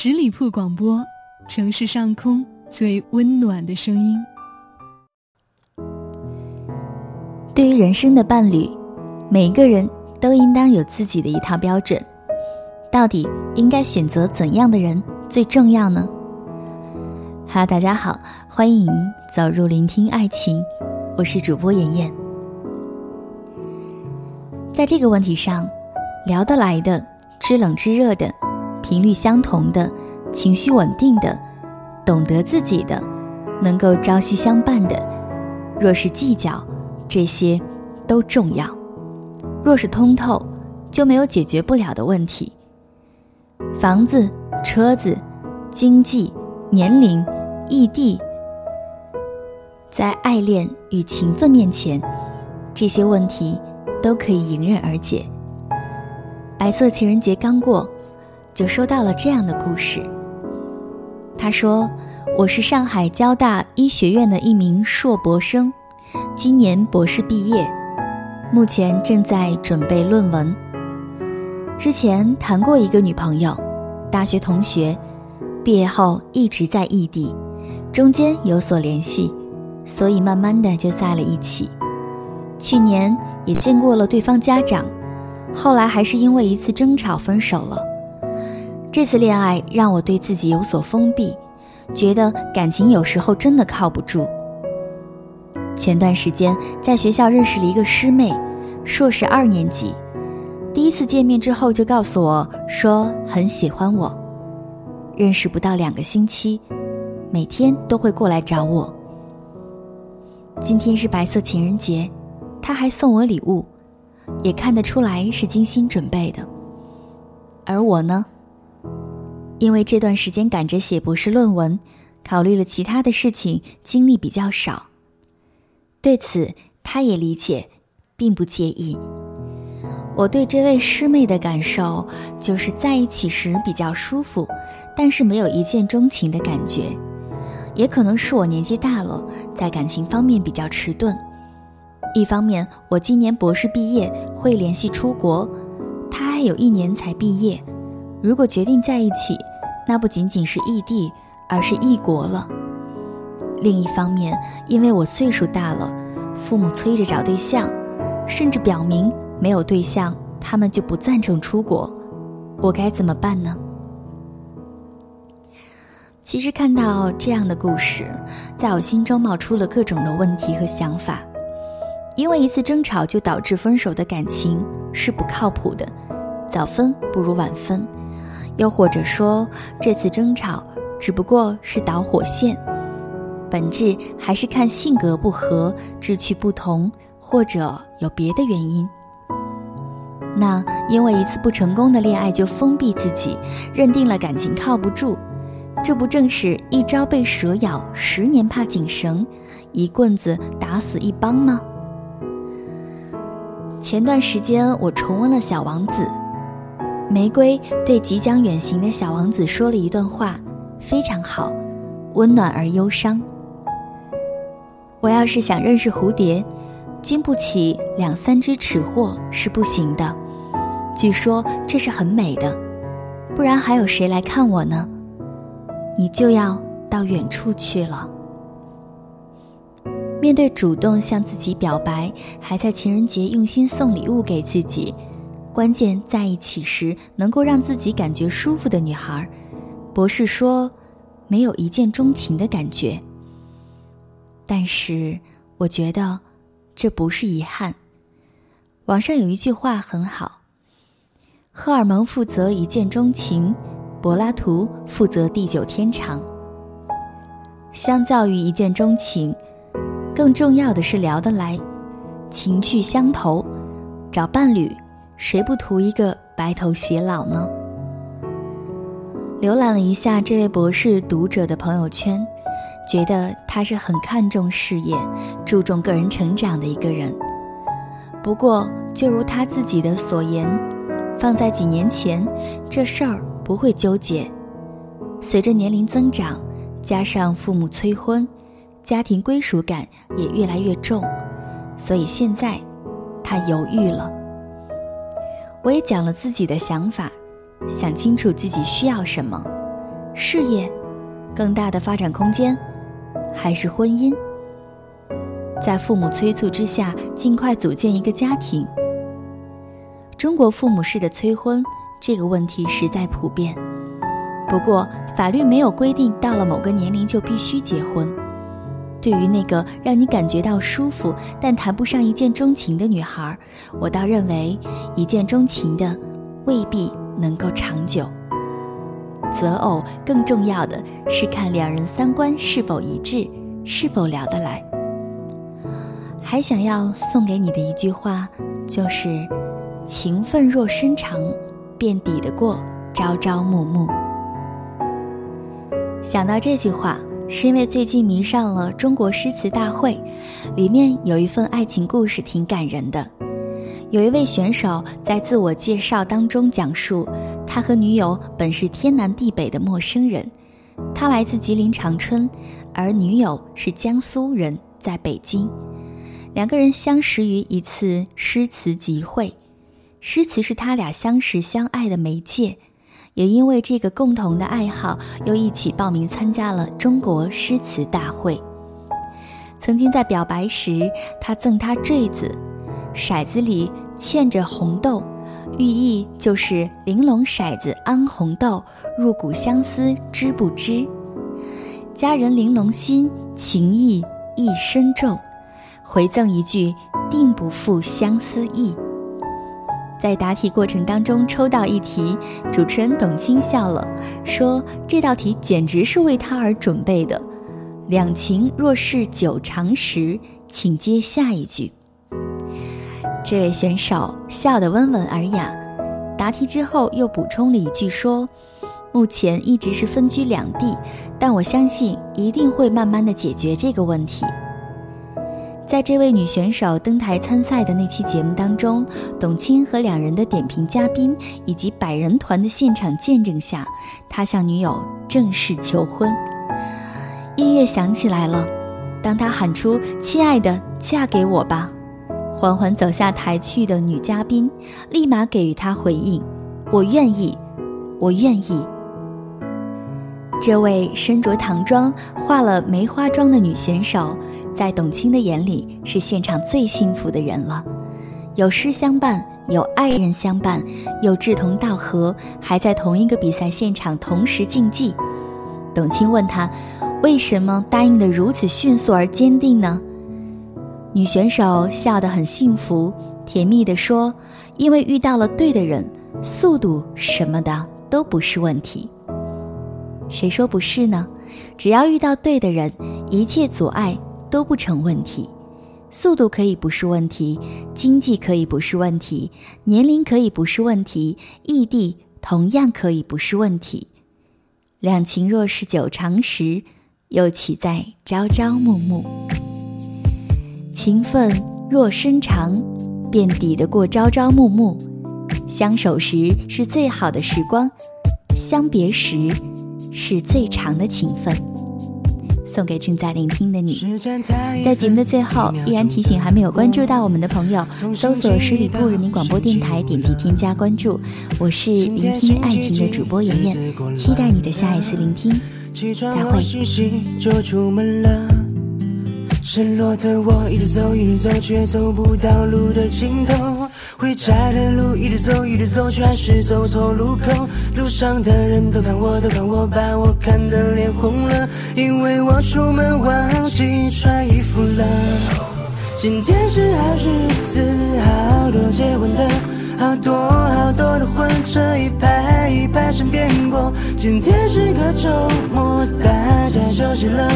十里铺广播，城市上空最温暖的声音。对于人生的伴侣，每一个人都应当有自己的一套标准。到底应该选择怎样的人最重要呢？哈，大家好，欢迎走入聆听爱情，我是主播妍妍。在这个问题上，聊得来的、知冷知热的。频率相同的，情绪稳定的，懂得自己的，能够朝夕相伴的。若是计较，这些都重要；若是通透，就没有解决不了的问题。房子、车子、经济、年龄、异地，在爱恋与情分面前，这些问题都可以迎刃而解。白色情人节刚过。就收到了这样的故事。他说：“我是上海交大医学院的一名硕博生，今年博士毕业，目前正在准备论文。之前谈过一个女朋友，大学同学，毕业后一直在异地，中间有所联系，所以慢慢的就在了一起。去年也见过了对方家长，后来还是因为一次争吵分手了。”这次恋爱让我对自己有所封闭，觉得感情有时候真的靠不住。前段时间在学校认识了一个师妹，硕士二年级，第一次见面之后就告诉我说很喜欢我，认识不到两个星期，每天都会过来找我。今天是白色情人节，他还送我礼物，也看得出来是精心准备的。而我呢？因为这段时间赶着写博士论文，考虑了其他的事情，精力比较少。对此，他也理解，并不介意。我对这位师妹的感受，就是在一起时比较舒服，但是没有一见钟情的感觉。也可能是我年纪大了，在感情方面比较迟钝。一方面，我今年博士毕业，会联系出国，他还有一年才毕业。如果决定在一起，那不仅仅是异地，而是异国了。另一方面，因为我岁数大了，父母催着找对象，甚至表明没有对象，他们就不赞成出国。我该怎么办呢？其实看到这样的故事，在我心中冒出了各种的问题和想法。因为一次争吵就导致分手的感情是不靠谱的，早分不如晚分。又或者说，这次争吵只不过是导火线，本质还是看性格不合、志趣不同，或者有别的原因。那因为一次不成功的恋爱就封闭自己，认定了感情靠不住，这不正是一朝被蛇咬，十年怕井绳，一棍子打死一帮吗？前段时间我重温了《小王子》。玫瑰对即将远行的小王子说了一段话，非常好，温暖而忧伤。我要是想认识蝴蝶，经不起两三只尺货是不行的。据说这是很美的，不然还有谁来看我呢？你就要到远处去了。面对主动向自己表白，还在情人节用心送礼物给自己。关键在一起时能够让自己感觉舒服的女孩，博士说，没有一见钟情的感觉。但是我觉得，这不是遗憾。网上有一句话很好：荷尔蒙负责一见钟情，柏拉图负责地久天长。相较于一见钟情，更重要的是聊得来，情趣相投，找伴侣。谁不图一个白头偕老呢？浏览了一下这位博士读者的朋友圈，觉得他是很看重事业、注重个人成长的一个人。不过，就如他自己的所言，放在几年前，这事儿不会纠结。随着年龄增长，加上父母催婚，家庭归属感也越来越重，所以现在他犹豫了。我也讲了自己的想法，想清楚自己需要什么，事业、更大的发展空间，还是婚姻？在父母催促之下，尽快组建一个家庭。中国父母式的催婚这个问题实在普遍，不过法律没有规定到了某个年龄就必须结婚。对于那个让你感觉到舒服但谈不上一见钟情的女孩，我倒认为一见钟情的未必能够长久。择偶更重要的是看两人三观是否一致，是否聊得来。还想要送给你的一句话，就是“情分若深长，便抵得过朝朝暮暮。”想到这句话，是因为最近迷上了中国诗词大会，里面有一份爱情故事挺感人的。有一位选手在自我介绍当中讲述，他和女友本是天南地北的陌生人，他来自吉林长春，而女友是江苏人，在北京。两个人相识于一次诗词集会，诗词是他俩相识相爱的媒介，也因为这个共同的爱好，又一起报名参加了中国诗词大会。曾经在表白时，他赠她坠子，骰子里嵌着红豆，寓意就是玲珑骰子安红豆，入骨相思知不知？佳人玲珑心，情意亦深重。回赠一句“定不负相思意”。在答题过程当中抽到一题，主持人董卿笑了，说：“这道题简直是为他而准备的。”两情若是久长时，请接下一句。这位选手笑得温文尔雅，答题之后又补充了一句说：“目前一直是分居两地，但我相信一定会慢慢的解决这个问题。”在这位女选手登台参赛的那期节目当中，董卿和两人的点评嘉宾以及百人团的现场见证下，他向女友正式求婚。音乐响起来了，当他喊出“亲爱的，嫁给我吧”，缓缓走下台去的女嘉宾立马给予他回应：“我愿意，我愿意。”这位身着唐装、化了梅花妆的女选手。在董卿的眼里，是现场最幸福的人了。有诗相伴，有爱人相伴，有志同道合，还在同一个比赛现场同时竞技。董卿问他，为什么答应的如此迅速而坚定呢？女选手笑得很幸福，甜蜜地说：“因为遇到了对的人，速度什么的都不是问题。”谁说不是呢？只要遇到对的人，一切阻碍。都不成问题，速度可以不是问题，经济可以不是问题，年龄可以不是问题，异地同样可以不是问题。两情若是久长时，又岂在朝朝暮暮？情分若深长，便抵得过朝朝暮暮。相守时是最好的时光，相别时是最长的情分。送给正在聆听的你，在节目的最后，依然提醒还没有关注到我们的朋友，搜索十里铺人民广播电台，点击添加关注。我是聆听爱情的主播妍妍，期待你的下一次聆听，再会。失落的我一直走，一直走，却走不到路的尽头。回家的路一直走，一直走，却还是走错路口。路上的人都看我，都看我，把我看得脸红了，因为我出门忘记穿衣服了。今天是好日子，好多结婚的，好多好多的婚车一排一排身边过。今天是个周末，大家休息了。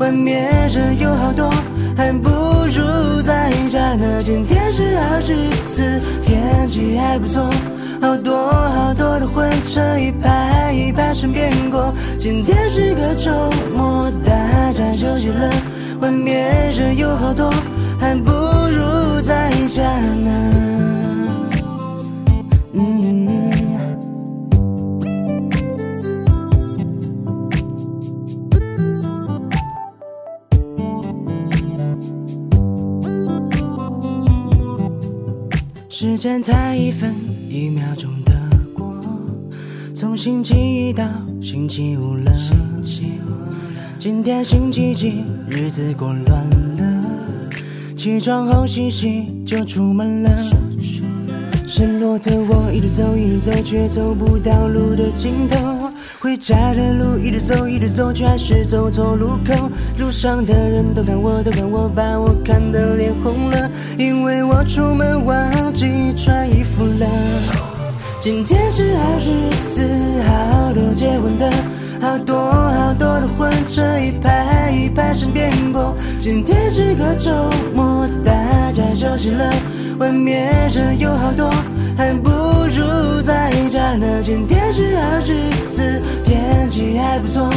外面人有好多，还不如在家呢。今天是好日子，天气还不错，好多好多的婚车一排一排身边过。今天是个周末，大家休息了。外面人有好多，还不如在家呢。时间在一分一秒钟的过，从星期一到。星期五了，今天星期几，日子过乱了。起床后洗洗就出门了。失落的我一路走，一路走，却走不到路的尽头。回家的路一直走，一直走，却还是走错路口。路上的人都看我，都看我，把我看得脸红了，因为我出门忘记穿衣服了。今天是好日子，好多结婚的，好多好多的婚车一排一排身边过。今天是个周末，大家休息了，外面人有好多，还不还不错，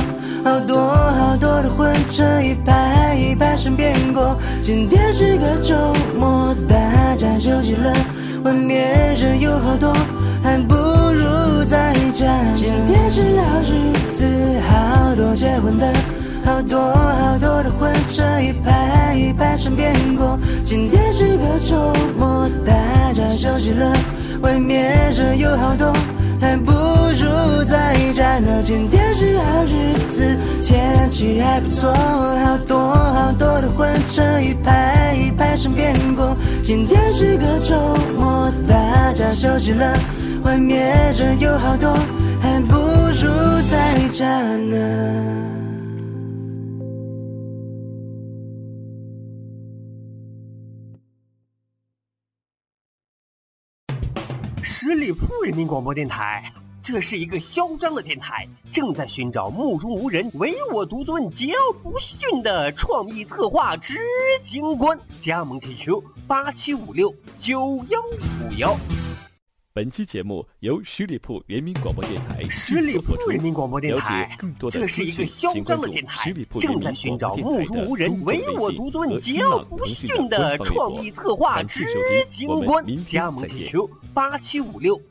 好多好多的婚车一排一排身边过。今天是个周末，大家休息了，外面人有好多。还不如在家。今天是好日子，好多结婚的，好多好多的婚车一排一排身边过。今天是个周末，大家休息了，外面人有好多，还不如在家呢。今天是好日子，天气还不错，好多好多的婚车一排一排身边过。今天是个周末，大家休息了。外面人有好多，还不如在家呢。十里铺人民广播电台，这是一个嚣张的电台，正在寻找目中无人、唯我独尊、桀骜不驯的创意策划执行官。加盟 QQ 八七五六九幺五幺。本期节目由十里铺人民广播电台十里铺人民广播电台，了解更多的这是一个嚣请关注张的电台十里铺，人正在民寻找广播电台目中无人、的公众唯我微信和新浪、不腾讯驯的的官方微博。创意策划执感谢收听，我们明。天加盟再见。八七五六